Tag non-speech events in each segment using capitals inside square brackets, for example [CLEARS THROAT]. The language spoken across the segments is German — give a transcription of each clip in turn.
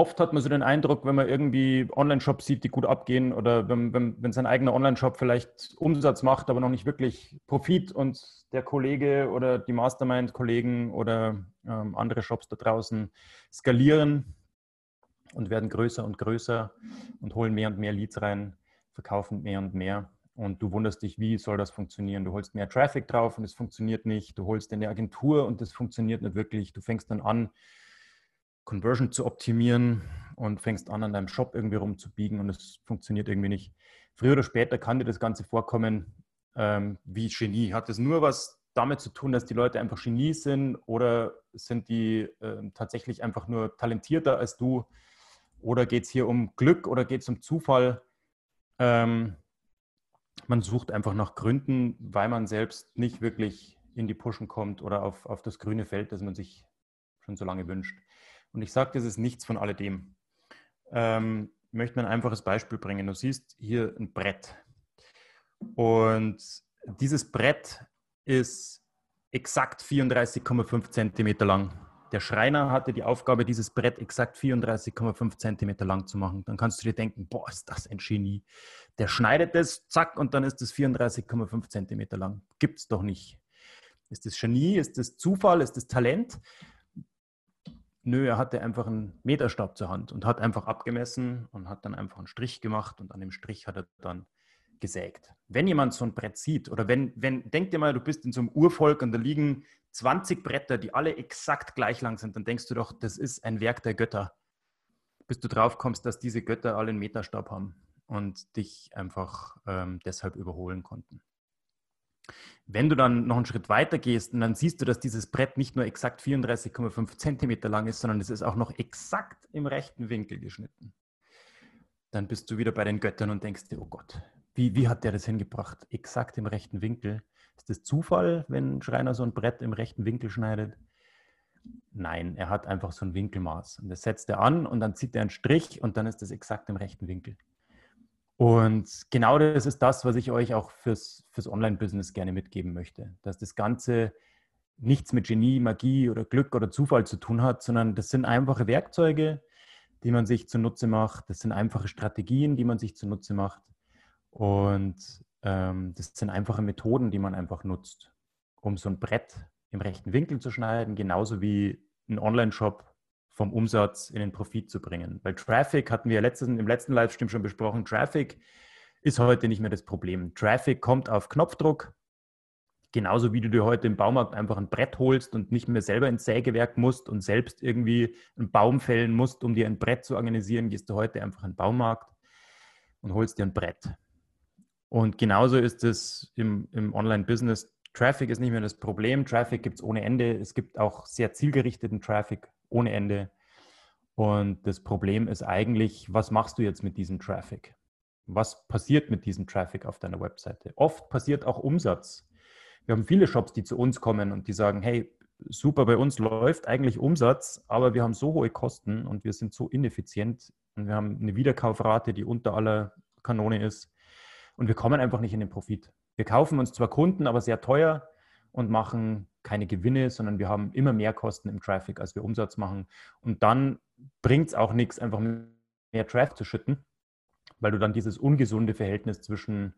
Oft hat man so den Eindruck, wenn man irgendwie Online-Shops sieht, die gut abgehen oder wenn, wenn, wenn sein eigener Online-Shop vielleicht Umsatz macht, aber noch nicht wirklich Profit und der Kollege oder die Mastermind-Kollegen oder ähm, andere Shops da draußen skalieren und werden größer und größer und holen mehr und mehr Leads rein, verkaufen mehr und mehr. Und du wunderst dich, wie soll das funktionieren? Du holst mehr Traffic drauf und es funktioniert nicht. Du holst eine Agentur und das funktioniert nicht wirklich. Du fängst dann an, Conversion zu optimieren und fängst an, an deinem Shop irgendwie rumzubiegen und es funktioniert irgendwie nicht. Früher oder später kann dir das Ganze vorkommen ähm, wie Genie. Hat es nur was damit zu tun, dass die Leute einfach Genies sind oder sind die äh, tatsächlich einfach nur talentierter als du? Oder geht es hier um Glück oder geht es um Zufall? Ähm, man sucht einfach nach Gründen, weil man selbst nicht wirklich in die Pushen kommt oder auf, auf das grüne Feld, das man sich schon so lange wünscht. Und ich sage, das ist nichts von alledem. Ähm, ich möchte ein einfaches Beispiel bringen. Du siehst hier ein Brett. Und dieses Brett ist exakt 34,5 Zentimeter lang. Der Schreiner hatte die Aufgabe, dieses Brett exakt 34,5 Zentimeter lang zu machen. Dann kannst du dir denken, boah, ist das ein Genie. Der schneidet es, zack, und dann ist es 34,5 Zentimeter lang. Gibt es doch nicht. Ist das Genie? Ist das Zufall? Ist das Talent? Nö, er hatte einfach einen Meterstab zur Hand und hat einfach abgemessen und hat dann einfach einen Strich gemacht und an dem Strich hat er dann gesägt. Wenn jemand so ein Brett sieht oder wenn, wenn, denk dir mal, du bist in so einem Urvolk und da liegen 20 Bretter, die alle exakt gleich lang sind, dann denkst du doch, das ist ein Werk der Götter. Bis du drauf kommst, dass diese Götter alle einen Meterstab haben und dich einfach ähm, deshalb überholen konnten. Wenn du dann noch einen Schritt weiter gehst und dann siehst du, dass dieses Brett nicht nur exakt 34,5 Zentimeter lang ist, sondern es ist auch noch exakt im rechten Winkel geschnitten, dann bist du wieder bei den Göttern und denkst dir, oh Gott, wie, wie hat der das hingebracht? Exakt im rechten Winkel. Ist das Zufall, wenn ein Schreiner so ein Brett im rechten Winkel schneidet? Nein, er hat einfach so ein Winkelmaß. Und das setzt er an und dann zieht er einen Strich und dann ist das exakt im rechten Winkel. Und genau das ist das, was ich euch auch fürs, fürs Online-Business gerne mitgeben möchte. Dass das Ganze nichts mit Genie, Magie oder Glück oder Zufall zu tun hat, sondern das sind einfache Werkzeuge, die man sich zunutze macht. Das sind einfache Strategien, die man sich zunutze macht. Und ähm, das sind einfache Methoden, die man einfach nutzt, um so ein Brett im rechten Winkel zu schneiden, genauso wie ein Online-Shop vom Umsatz in den Profit zu bringen. Weil Traffic hatten wir letzten, im letzten Livestream schon besprochen. Traffic ist heute nicht mehr das Problem. Traffic kommt auf Knopfdruck. Genauso wie du dir heute im Baumarkt einfach ein Brett holst und nicht mehr selber ins Sägewerk musst und selbst irgendwie einen Baum fällen musst, um dir ein Brett zu organisieren, gehst du heute einfach in den Baumarkt und holst dir ein Brett. Und genauso ist es im, im Online-Business. Traffic ist nicht mehr das Problem. Traffic gibt es ohne Ende. Es gibt auch sehr zielgerichteten Traffic ohne Ende. Und das Problem ist eigentlich, was machst du jetzt mit diesem Traffic? Was passiert mit diesem Traffic auf deiner Webseite? Oft passiert auch Umsatz. Wir haben viele Shops, die zu uns kommen und die sagen, hey, super, bei uns läuft eigentlich Umsatz, aber wir haben so hohe Kosten und wir sind so ineffizient und wir haben eine Wiederkaufrate, die unter aller Kanone ist und wir kommen einfach nicht in den Profit. Wir kaufen uns zwar Kunden, aber sehr teuer und machen keine Gewinne, sondern wir haben immer mehr Kosten im Traffic, als wir Umsatz machen. Und dann bringt es auch nichts, einfach mehr Traffic zu schütten, weil du dann dieses ungesunde Verhältnis zwischen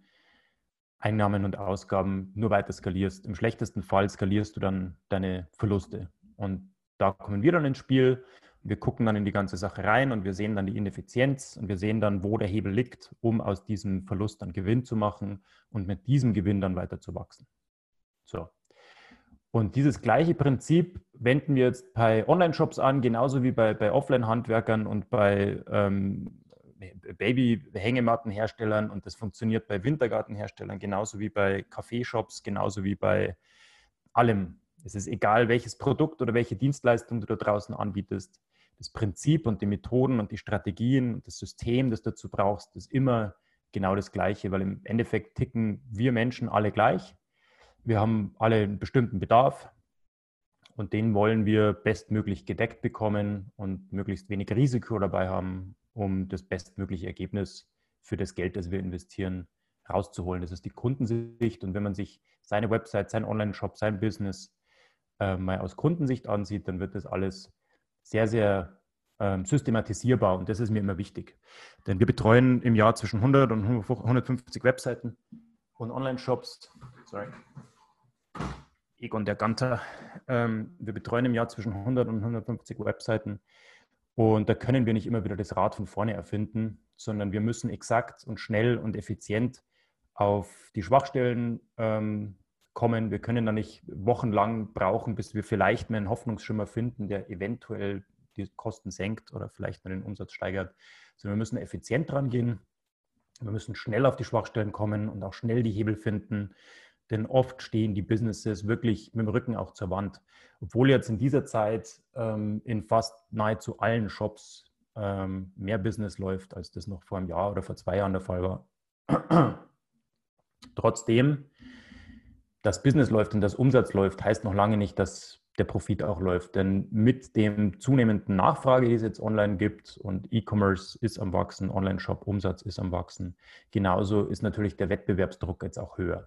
Einnahmen und Ausgaben nur weiter skalierst. Im schlechtesten Fall skalierst du dann deine Verluste. Und da kommen wir dann ins Spiel. Wir gucken dann in die ganze Sache rein und wir sehen dann die Ineffizienz und wir sehen dann, wo der Hebel liegt, um aus diesem Verlust dann Gewinn zu machen und mit diesem Gewinn dann weiter zu wachsen. So, und dieses gleiche Prinzip wenden wir jetzt bei Online-Shops an, genauso wie bei, bei Offline-Handwerkern und bei ähm, Baby-Hängemattenherstellern und das funktioniert bei Wintergartenherstellern genauso wie bei Kaffeeshops, genauso wie bei allem. Es ist egal, welches Produkt oder welche Dienstleistung du da draußen anbietest. Das Prinzip und die Methoden und die Strategien und das System, das du dazu brauchst, ist immer genau das Gleiche, weil im Endeffekt ticken wir Menschen alle gleich. Wir haben alle einen bestimmten Bedarf und den wollen wir bestmöglich gedeckt bekommen und möglichst wenig Risiko dabei haben, um das bestmögliche Ergebnis für das Geld, das wir investieren, rauszuholen. Das ist die Kundensicht. Und wenn man sich seine Website, sein Online-Shop, sein Business äh, mal aus Kundensicht ansieht, dann wird das alles sehr, sehr ähm, systematisierbar. Und das ist mir immer wichtig. Denn wir betreuen im Jahr zwischen 100 und 150 Webseiten und Online-Shops. Sorry. Egon der Ganter. Ähm, wir betreuen im Jahr zwischen 100 und 150 Webseiten. Und da können wir nicht immer wieder das Rad von vorne erfinden, sondern wir müssen exakt und schnell und effizient auf die Schwachstellen ähm, kommen. Wir können da nicht wochenlang brauchen, bis wir vielleicht mal einen Hoffnungsschimmer finden, der eventuell die Kosten senkt oder vielleicht mal den Umsatz steigert. Sondern wir müssen effizient dran gehen. Wir müssen schnell auf die Schwachstellen kommen und auch schnell die Hebel finden. Denn oft stehen die Businesses wirklich mit dem Rücken auch zur Wand. Obwohl jetzt in dieser Zeit ähm, in fast nahezu allen Shops ähm, mehr Business läuft, als das noch vor einem Jahr oder vor zwei Jahren der Fall war. [CLEARS THROAT] Trotzdem, das Business läuft und das Umsatz läuft, heißt noch lange nicht, dass der Profit auch läuft. Denn mit dem zunehmenden Nachfrage, die es jetzt online gibt und E-Commerce ist am Wachsen, Online-Shop-Umsatz ist am Wachsen, genauso ist natürlich der Wettbewerbsdruck jetzt auch höher.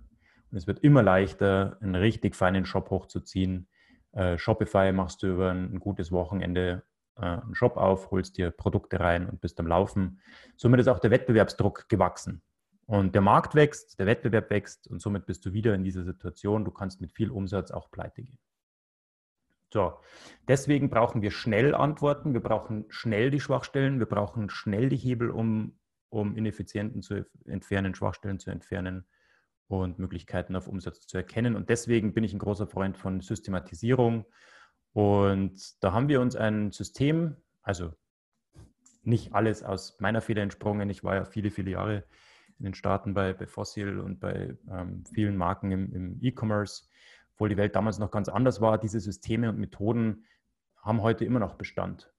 Und es wird immer leichter, einen richtig feinen Shop hochzuziehen. Äh, Shopify machst du über ein, gutes Wochenende äh, einen Shop auf, holst dir Produkte rein und bist am Laufen. Somit ist auch der Wettbewerbsdruck gewachsen. Und der Markt wächst, der Wettbewerb wächst und somit bist du wieder in dieser Situation. Du kannst mit viel Umsatz auch pleite gehen. So, deswegen brauchen wir schnell Antworten, wir brauchen schnell die Schwachstellen, wir brauchen schnell die Hebel, um, um Ineffizienten zu entfernen, Schwachstellen zu entfernen und Möglichkeiten auf Umsatz zu erkennen. Und deswegen bin ich ein großer Freund von Systematisierung. Und da haben wir uns ein System, also nicht alles aus meiner Feder entsprungen. Ich war ja viele, viele Jahre in den Staaten bei, bei Fossil und bei ähm, vielen Marken im, im E-Commerce, obwohl die Welt damals noch ganz anders war. Diese Systeme und Methoden haben heute immer noch Bestand.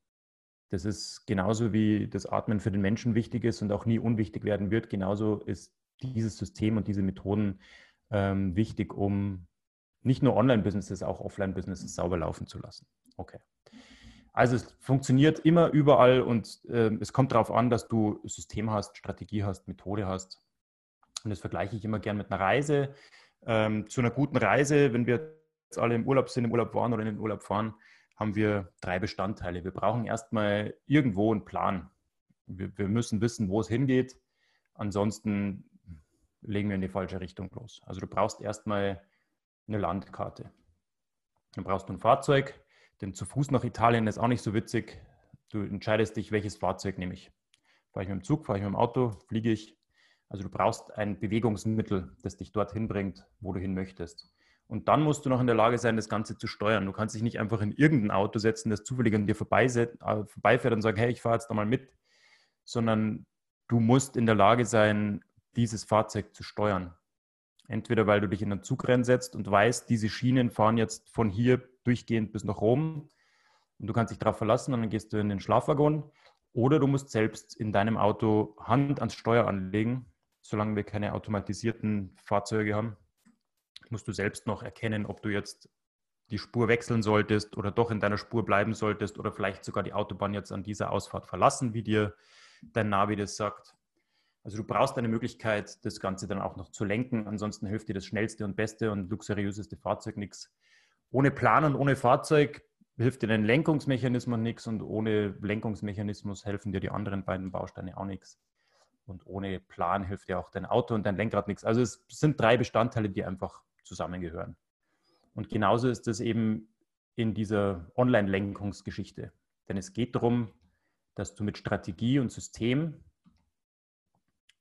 Das ist genauso wie das Atmen für den Menschen wichtig ist und auch nie unwichtig werden wird. Genauso ist dieses System und diese Methoden ähm, wichtig, um nicht nur Online-Businesses, auch Offline-Businesses sauber laufen zu lassen. Okay. Also es funktioniert immer überall und äh, es kommt darauf an, dass du System hast, Strategie hast, Methode hast. Und das vergleiche ich immer gern mit einer Reise. Ähm, zu einer guten Reise, wenn wir jetzt alle im Urlaub sind, im Urlaub waren oder in den Urlaub fahren, haben wir drei Bestandteile. Wir brauchen erstmal irgendwo einen Plan. Wir, wir müssen wissen, wo es hingeht. Ansonsten legen wir in die falsche Richtung los. Also du brauchst erstmal eine Landkarte. Dann brauchst du ein Fahrzeug, denn zu Fuß nach Italien ist auch nicht so witzig. Du entscheidest dich, welches Fahrzeug nehme ich. Fahre ich mit dem Zug, fahre ich mit dem Auto, fliege ich. Also du brauchst ein Bewegungsmittel, das dich dorthin bringt, wo du hin möchtest. Und dann musst du noch in der Lage sein, das Ganze zu steuern. Du kannst dich nicht einfach in irgendein Auto setzen, das zufällig an dir äh, vorbeifährt und sagen, hey, ich fahre jetzt da mal mit, sondern du musst in der Lage sein, dieses Fahrzeug zu steuern. Entweder weil du dich in einen Zug reinsetzt und weißt, diese Schienen fahren jetzt von hier durchgehend bis nach Rom und du kannst dich darauf verlassen und dann gehst du in den Schlafwaggon. Oder du musst selbst in deinem Auto Hand ans Steuer anlegen. Solange wir keine automatisierten Fahrzeuge haben, musst du selbst noch erkennen, ob du jetzt die Spur wechseln solltest oder doch in deiner Spur bleiben solltest oder vielleicht sogar die Autobahn jetzt an dieser Ausfahrt verlassen, wie dir dein Navi das sagt. Also du brauchst eine Möglichkeit, das Ganze dann auch noch zu lenken. Ansonsten hilft dir das schnellste und beste und luxuriöseste Fahrzeug nichts. Ohne Plan und ohne Fahrzeug hilft dir dein Lenkungsmechanismus nichts und ohne Lenkungsmechanismus helfen dir die anderen beiden Bausteine auch nichts. Und ohne Plan hilft dir auch dein Auto und dein Lenkrad nichts. Also es sind drei Bestandteile, die einfach zusammengehören. Und genauso ist es eben in dieser Online-Lenkungsgeschichte. Denn es geht darum, dass du mit Strategie und System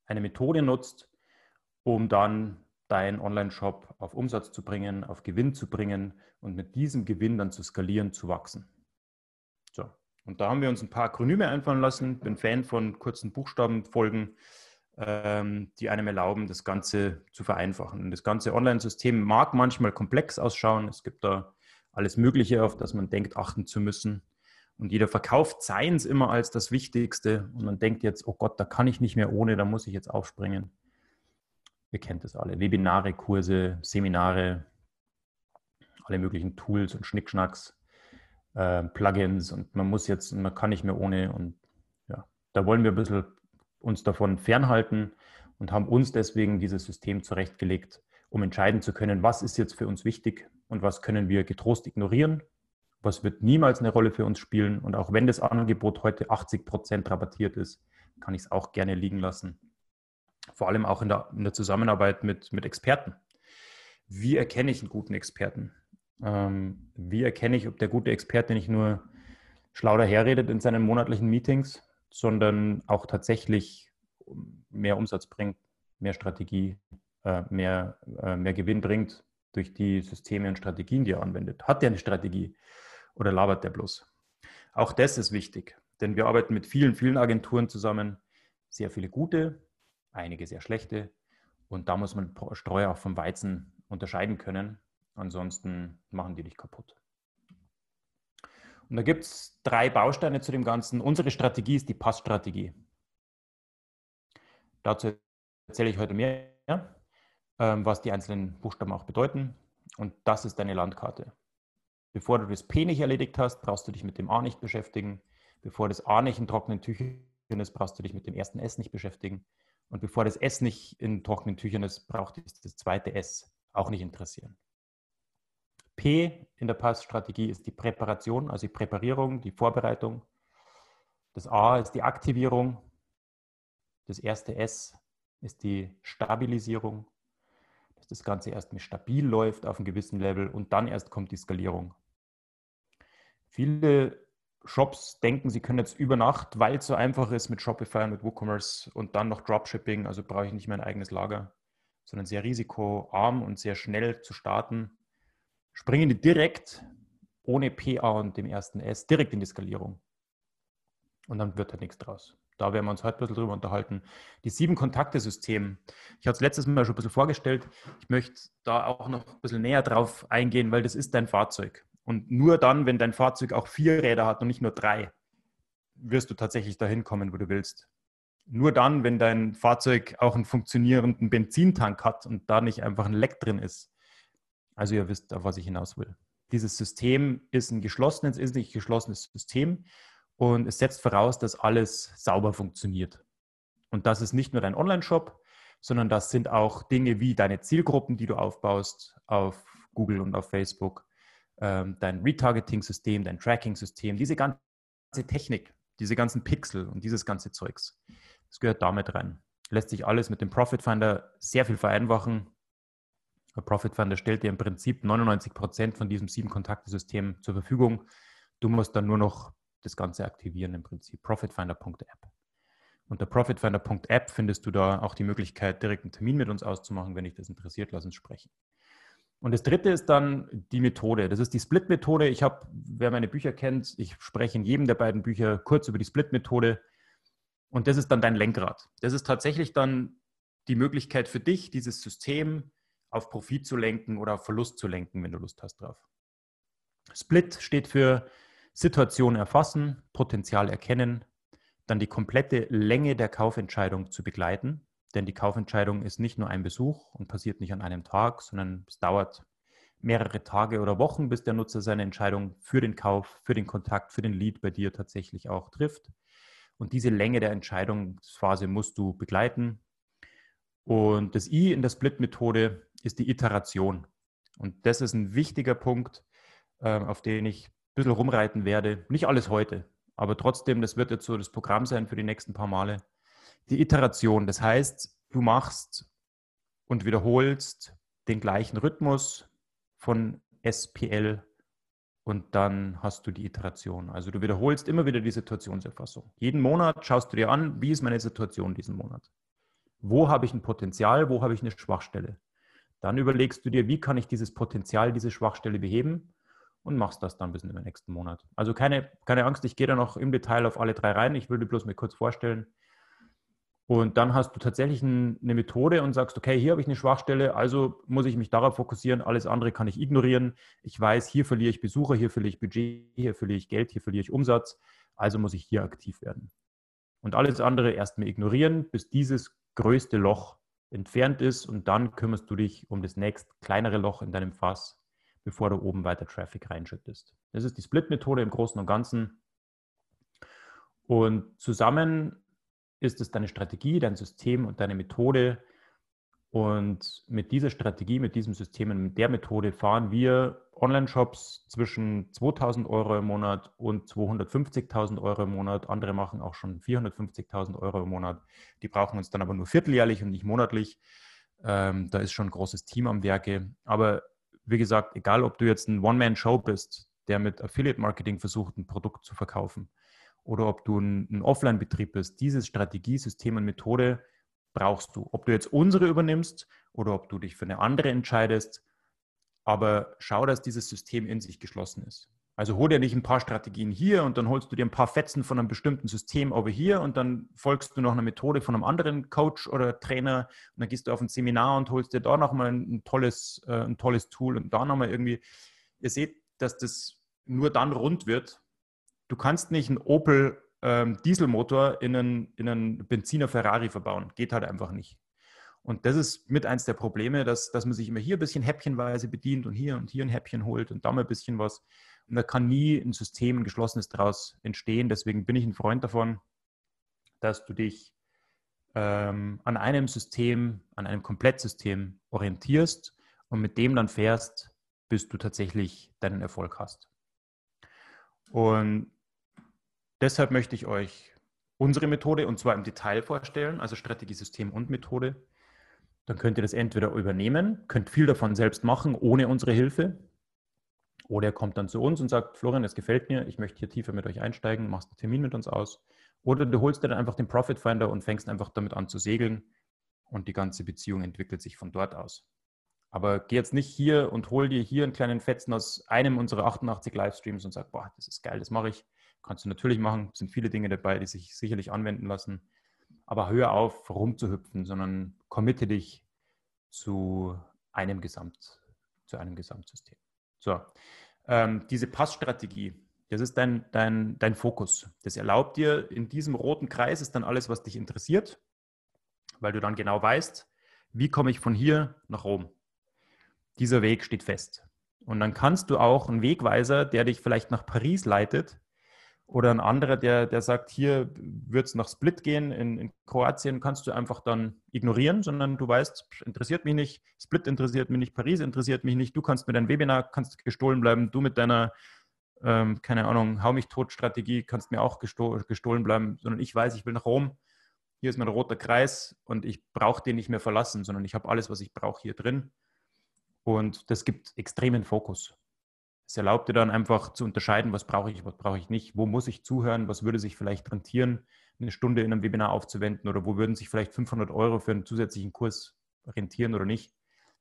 eine Methode nutzt, um dann deinen Online-Shop auf Umsatz zu bringen, auf Gewinn zu bringen und mit diesem Gewinn dann zu skalieren, zu wachsen. So, Und da haben wir uns ein paar Akronyme einfallen lassen. Bin Fan von kurzen Buchstabenfolgen, ähm, die einem erlauben, das Ganze zu vereinfachen. Und das ganze Online-System mag manchmal komplex ausschauen. Es gibt da alles Mögliche, auf das man denkt, achten zu müssen. Und jeder verkauft Science immer als das Wichtigste. Und man denkt jetzt, oh Gott, da kann ich nicht mehr ohne, da muss ich jetzt aufspringen. Ihr kennt das alle. Webinare, Kurse, Seminare, alle möglichen Tools und Schnickschnacks, äh, Plugins und man muss jetzt, man kann nicht mehr ohne. Und ja, da wollen wir ein bisschen uns davon fernhalten und haben uns deswegen dieses System zurechtgelegt, um entscheiden zu können, was ist jetzt für uns wichtig und was können wir getrost ignorieren was wird niemals eine Rolle für uns spielen. Und auch wenn das Angebot heute 80 Prozent rabattiert ist, kann ich es auch gerne liegen lassen. Vor allem auch in der, in der Zusammenarbeit mit, mit Experten. Wie erkenne ich einen guten Experten? Ähm, wie erkenne ich, ob der gute Experte nicht nur schlau daherredet in seinen monatlichen Meetings, sondern auch tatsächlich mehr Umsatz bringt, mehr Strategie, äh, mehr, äh, mehr Gewinn bringt durch die Systeme und Strategien, die er anwendet. Hat er eine Strategie? oder labert der bloß? Auch das ist wichtig, denn wir arbeiten mit vielen, vielen Agenturen zusammen. Sehr viele gute, einige sehr schlechte. Und da muss man Streu auch vom Weizen unterscheiden können. Ansonsten machen die dich kaputt. Und da gibt es drei Bausteine zu dem Ganzen. Unsere Strategie ist die Passstrategie. Dazu erzähle ich heute mehr, ähm, was die einzelnen Buchstaben auch bedeuten. Und das ist deine Landkarte. Bevor du das P nicht erledigt hast, brauchst du dich mit dem A nicht beschäftigen. Bevor das A nicht in trockenen Tüchern ist, brauchst du dich mit dem ersten S nicht beschäftigen. Und bevor das S nicht in trockenen Tüchern ist, braucht dich das zweite S auch nicht interessieren. P in der Passstrategie ist die Präparation, also die Präparierung, die Vorbereitung. Das A ist die Aktivierung. Das erste S ist die Stabilisierung, dass das Ganze erstmal stabil läuft auf einem gewissen Level und dann erst kommt die Skalierung. Viele Shops denken, sie können jetzt über Nacht, weil es so einfach ist mit Shopify und mit WooCommerce und dann noch Dropshipping, also brauche ich nicht mehr ein eigenes Lager, sondern sehr risikoarm und sehr schnell zu starten, springen die direkt ohne PA und dem ersten S direkt in die Skalierung. Und dann wird halt nichts draus. Da werden wir uns heute ein bisschen drüber unterhalten. Die sieben Kontakte-System. Ich hatte es letztes Mal schon ein bisschen vorgestellt. Ich möchte da auch noch ein bisschen näher drauf eingehen, weil das ist dein Fahrzeug. Und nur dann, wenn dein Fahrzeug auch vier Räder hat und nicht nur drei, wirst du tatsächlich dahin kommen, wo du willst. Nur dann, wenn dein Fahrzeug auch einen funktionierenden Benzintank hat und da nicht einfach ein Leck drin ist. Also ihr wisst, auf was ich hinaus will. Dieses System ist ein geschlossenes, ist nicht geschlossenes System und es setzt voraus, dass alles sauber funktioniert. Und das ist nicht nur dein Online-Shop, sondern das sind auch Dinge wie deine Zielgruppen, die du aufbaust auf Google und auf Facebook, ähm, dein Retargeting-System, dein Tracking-System, diese ganze Technik, diese ganzen Pixel und dieses ganze Zeugs. Das gehört damit rein. Lässt sich alles mit dem Profit Finder sehr viel vereinfachen. Der Profit Finder stellt dir im Prinzip 99 Prozent von diesem sieben Kontakte-System zur Verfügung. Du musst dann nur noch das Ganze aktivieren im Prinzip. Profitfinder.app. Unter profitfinder.app findest du da auch die Möglichkeit, direkt einen Termin mit uns auszumachen. Wenn dich das interessiert, lass uns sprechen. Und das dritte ist dann die Methode. Das ist die Split-Methode. Ich habe, wer meine Bücher kennt, ich spreche in jedem der beiden Bücher kurz über die Split-Methode. Und das ist dann dein Lenkrad. Das ist tatsächlich dann die Möglichkeit für dich, dieses System auf Profit zu lenken oder auf Verlust zu lenken, wenn du Lust hast drauf. Split steht für Situation erfassen, Potenzial erkennen, dann die komplette Länge der Kaufentscheidung zu begleiten. Denn die Kaufentscheidung ist nicht nur ein Besuch und passiert nicht an einem Tag, sondern es dauert mehrere Tage oder Wochen, bis der Nutzer seine Entscheidung für den Kauf, für den Kontakt, für den Lead bei dir tatsächlich auch trifft. Und diese Länge der Entscheidungsphase musst du begleiten. Und das I in der Split-Methode ist die Iteration. Und das ist ein wichtiger Punkt, ähm, auf den ich ein bisschen rumreiten werde. Nicht alles heute, aber trotzdem, das wird jetzt so das Programm sein für die nächsten paar Male die Iteration. Das heißt, du machst und wiederholst den gleichen Rhythmus von SPL und dann hast du die Iteration. Also du wiederholst immer wieder die Situationserfassung. Jeden Monat schaust du dir an, wie ist meine Situation diesen Monat? Wo habe ich ein Potenzial, wo habe ich eine Schwachstelle? Dann überlegst du dir, wie kann ich dieses Potenzial, diese Schwachstelle beheben? und machst das dann bis in den nächsten Monat. Also keine, keine Angst, ich gehe da noch im Detail auf alle drei rein. Ich würde bloß mir kurz vorstellen. Und dann hast du tatsächlich eine Methode und sagst, okay, hier habe ich eine Schwachstelle, also muss ich mich darauf fokussieren, alles andere kann ich ignorieren. Ich weiß, hier verliere ich Besucher, hier verliere ich Budget, hier verliere ich Geld, hier verliere ich Umsatz, also muss ich hier aktiv werden. Und alles andere erstmal ignorieren, bis dieses größte Loch entfernt ist und dann kümmerst du dich um das nächst kleinere Loch in deinem Fass, bevor du oben weiter Traffic reinschüttest. Das ist die Split-Methode im Großen und Ganzen. Und zusammen ist es deine Strategie, dein System und deine Methode. Und mit dieser Strategie, mit diesem System und mit der Methode fahren wir Online-Shops zwischen 2000 Euro im Monat und 250.000 Euro im Monat. Andere machen auch schon 450.000 Euro im Monat. Die brauchen uns dann aber nur vierteljährlich und nicht monatlich. Ähm, da ist schon ein großes Team am Werke. Aber wie gesagt, egal ob du jetzt ein One-Man-Show bist, der mit Affiliate-Marketing versucht, ein Produkt zu verkaufen, oder ob du ein, ein Offline-Betrieb bist, dieses Strategie, System und Methode brauchst du. Ob du jetzt unsere übernimmst oder ob du dich für eine andere entscheidest, aber schau, dass dieses System in sich geschlossen ist. Also hol dir nicht ein paar Strategien hier und dann holst du dir ein paar Fetzen von einem bestimmten System over hier und dann folgst du noch einer Methode von einem anderen Coach oder Trainer und dann gehst du auf ein Seminar und holst dir da nochmal ein tolles, äh, ein tolles Tool und da nochmal irgendwie. Ihr seht, dass das nur dann rund wird, du kannst nicht einen Opel ähm, Dieselmotor in einen, in einen Benziner Ferrari verbauen. Geht halt einfach nicht. Und das ist mit eins der Probleme, dass, dass man sich immer hier ein bisschen häppchenweise bedient und hier und hier ein Häppchen holt und da mal ein bisschen was. Und da kann nie ein System, ein geschlossenes daraus entstehen. Deswegen bin ich ein Freund davon, dass du dich ähm, an einem System, an einem Komplettsystem orientierst und mit dem dann fährst, bis du tatsächlich deinen Erfolg hast. Und Deshalb möchte ich euch unsere Methode und zwar im Detail vorstellen, also Strategie, System und Methode. Dann könnt ihr das entweder übernehmen, könnt viel davon selbst machen, ohne unsere Hilfe. Oder ihr kommt dann zu uns und sagt, Florian, es gefällt mir, ich möchte hier tiefer mit euch einsteigen, machst einen Termin mit uns aus. Oder du holst dir dann einfach den Profit Finder und fängst einfach damit an zu segeln und die ganze Beziehung entwickelt sich von dort aus. Aber geh jetzt nicht hier und hol dir hier einen kleinen Fetzen aus einem unserer 88 Livestreams und sag, boah, das ist geil, das mache ich. Kannst du natürlich machen, sind viele Dinge dabei, die sich sicherlich anwenden lassen. Aber hör auf, rumzuhüpfen, sondern committe dich zu einem Gesamt, zu einem Gesamtsystem. So, ähm, diese Passstrategie, das ist dein, dein, dein Fokus. Das erlaubt dir, in diesem roten Kreis ist dann alles, was dich interessiert, weil du dann genau weißt, wie komme ich von hier nach Rom. Dieser Weg steht fest. Und dann kannst du auch einen Wegweiser, der dich vielleicht nach Paris leitet, oder ein anderer, der, der sagt, hier wird es nach Split gehen, in, in, Kroatien kannst du einfach dann ignorieren, sondern du weißt, interessiert mich nicht, Split interessiert mich nicht, Paris interessiert mich nicht, du kannst mit deinem Webinar, kannst gestohlen bleiben, du mit deiner, ähm, keine Ahnung, hau mich tot Strategie kannst mir auch gestohlen bleiben, sondern ich weiß, ich will nach Rom, hier ist mein roter Kreis und ich brauche den nicht mehr verlassen, sondern ich habe alles, was ich brauche hier drin und das gibt extremen Fokus. Es erlaubt dir dann einfach zu unterscheiden, was brauche ich, was brauche ich nicht, wo muss ich zuhören, was würde sich vielleicht rentieren, eine Stunde in einem Webinar aufzuwenden oder wo würden sich vielleicht 500 Euro für einen zusätzlichen Kurs rentieren oder nicht.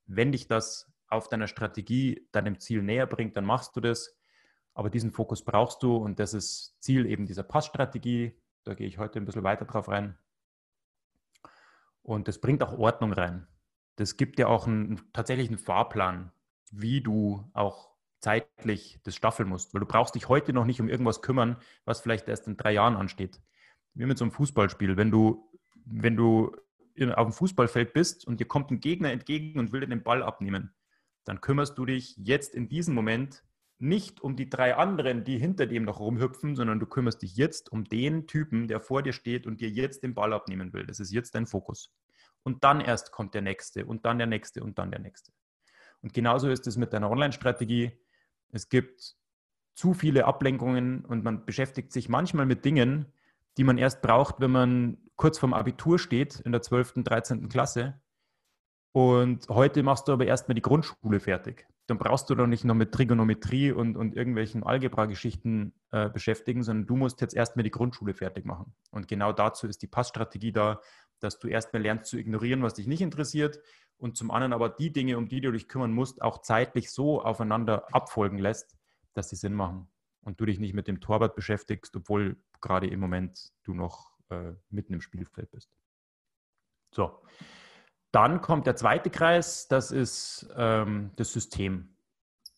Wenn dich das auf deiner Strategie deinem Ziel näher bringt, dann machst du das. Aber diesen Fokus brauchst du und das ist Ziel eben dieser Passstrategie. Da gehe ich heute ein bisschen weiter drauf rein. Und das bringt auch Ordnung rein. Das gibt dir auch einen, tatsächlich Fahrplan, wie du auch zeitlich das staffeln musst, weil du brauchst dich heute noch nicht um irgendwas kümmern, was vielleicht erst in drei Jahren ansteht. Wie mit so einem Fußballspiel. Wenn du, wenn du auf dem Fußballfeld bist und dir kommt ein Gegner entgegen und will dir den Ball abnehmen, dann kümmerst du dich jetzt in diesem Moment nicht um die drei anderen, die hinter dem noch rumhüpfen, sondern du kümmerst dich jetzt um den Typen, der vor dir steht und dir jetzt den Ball abnehmen will. Das ist jetzt dein Fokus. Und dann erst kommt der nächste und dann der nächste und dann der nächste. Und genauso ist es mit deiner Online-Strategie. Es gibt zu viele Ablenkungen und man beschäftigt sich manchmal mit Dingen, die man erst braucht, wenn man kurz vorm Abitur steht, in der 12., 13. Klasse. Und heute machst du aber erstmal die Grundschule fertig. Dann brauchst du doch nicht noch mit Trigonometrie und, und irgendwelchen Algebra-Geschichten äh, beschäftigen, sondern du musst jetzt erstmal die Grundschule fertig machen. Und genau dazu ist die Passstrategie da, dass du erstmal lernst zu ignorieren, was dich nicht interessiert und zum anderen aber die Dinge, um die du dich kümmern musst, auch zeitlich so aufeinander abfolgen lässt, dass sie Sinn machen und du dich nicht mit dem Torwart beschäftigst, obwohl gerade im Moment du noch äh, mitten im Spielfeld bist. So, dann kommt der zweite Kreis, das ist ähm, das System.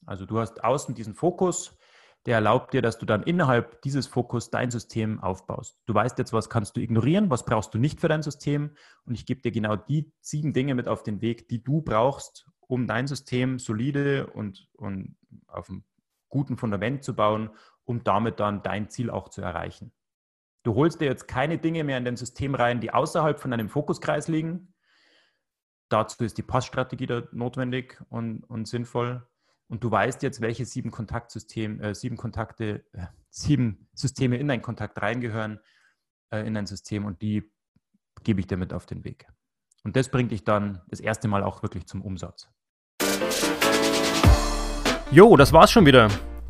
Also du hast außen diesen Fokus, der erlaubt dir, dass du dann innerhalb dieses Fokus dein System aufbaust. Du weißt jetzt, was kannst du ignorieren, was brauchst du nicht für dein System und ich gebe dir genau die sieben Dinge mit auf den Weg, die du brauchst, um dein System solide und, und auf einem guten Fundament zu bauen, um damit dann dein Ziel auch zu erreichen. Du holst dir jetzt keine Dinge mehr in dein System rein, die außerhalb von deinem Fokuskreis liegen. Dazu ist die Passstrategie da notwendig und, und sinnvoll. Und du weißt jetzt, welche sieben Kontaktsystem, äh, sieben Kontakte, äh, sieben Systeme in dein Kontakt reingehören, äh, in dein System und die gebe ich dir mit auf den Weg. Und das bringt dich dann das erste Mal auch wirklich zum Umsatz. Jo, das war's schon wieder.